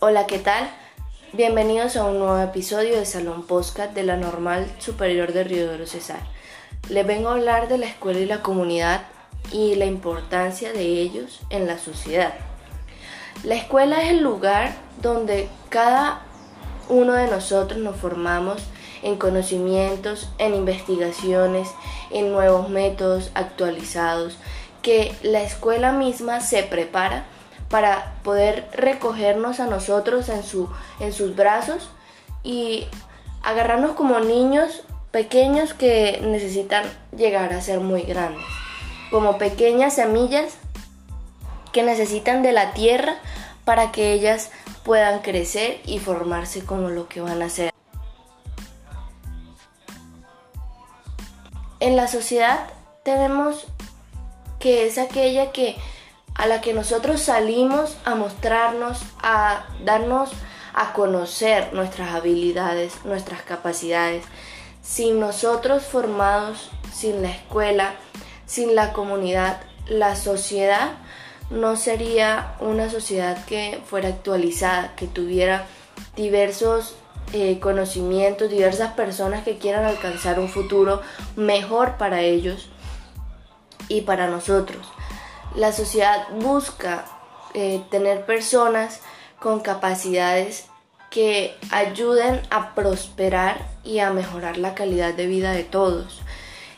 Hola, ¿qué tal? Bienvenidos a un nuevo episodio de Salón Podcast de la Normal Superior de Río de Cesar. Les vengo a hablar de la escuela y la comunidad y la importancia de ellos en la sociedad. La escuela es el lugar donde cada uno de nosotros nos formamos en conocimientos, en investigaciones, en nuevos métodos actualizados, que la escuela misma se prepara para poder recogernos a nosotros en, su, en sus brazos y agarrarnos como niños pequeños que necesitan llegar a ser muy grandes, como pequeñas semillas que necesitan de la tierra para que ellas puedan crecer y formarse como lo que van a ser. En la sociedad tenemos que es aquella que a la que nosotros salimos a mostrarnos, a darnos a conocer nuestras habilidades, nuestras capacidades. Sin nosotros formados, sin la escuela, sin la comunidad, la sociedad no sería una sociedad que fuera actualizada, que tuviera diversos eh, conocimientos, diversas personas que quieran alcanzar un futuro mejor para ellos y para nosotros. La sociedad busca eh, tener personas con capacidades que ayuden a prosperar y a mejorar la calidad de vida de todos.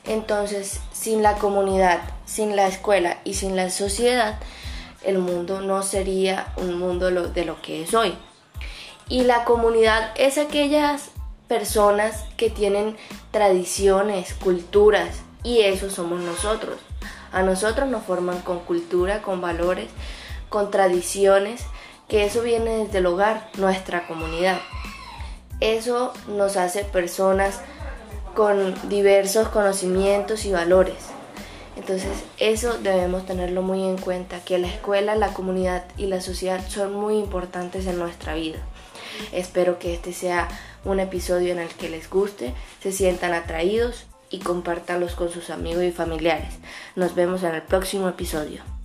Entonces, sin la comunidad, sin la escuela y sin la sociedad, el mundo no sería un mundo de lo que es hoy. Y la comunidad es aquellas personas que tienen tradiciones, culturas, y eso somos nosotros. A nosotros nos forman con cultura, con valores, con tradiciones, que eso viene desde el hogar, nuestra comunidad. Eso nos hace personas con diversos conocimientos y valores. Entonces eso debemos tenerlo muy en cuenta, que la escuela, la comunidad y la sociedad son muy importantes en nuestra vida. Espero que este sea un episodio en el que les guste, se sientan atraídos y compártanlos con sus amigos y familiares. Nos vemos en el próximo episodio.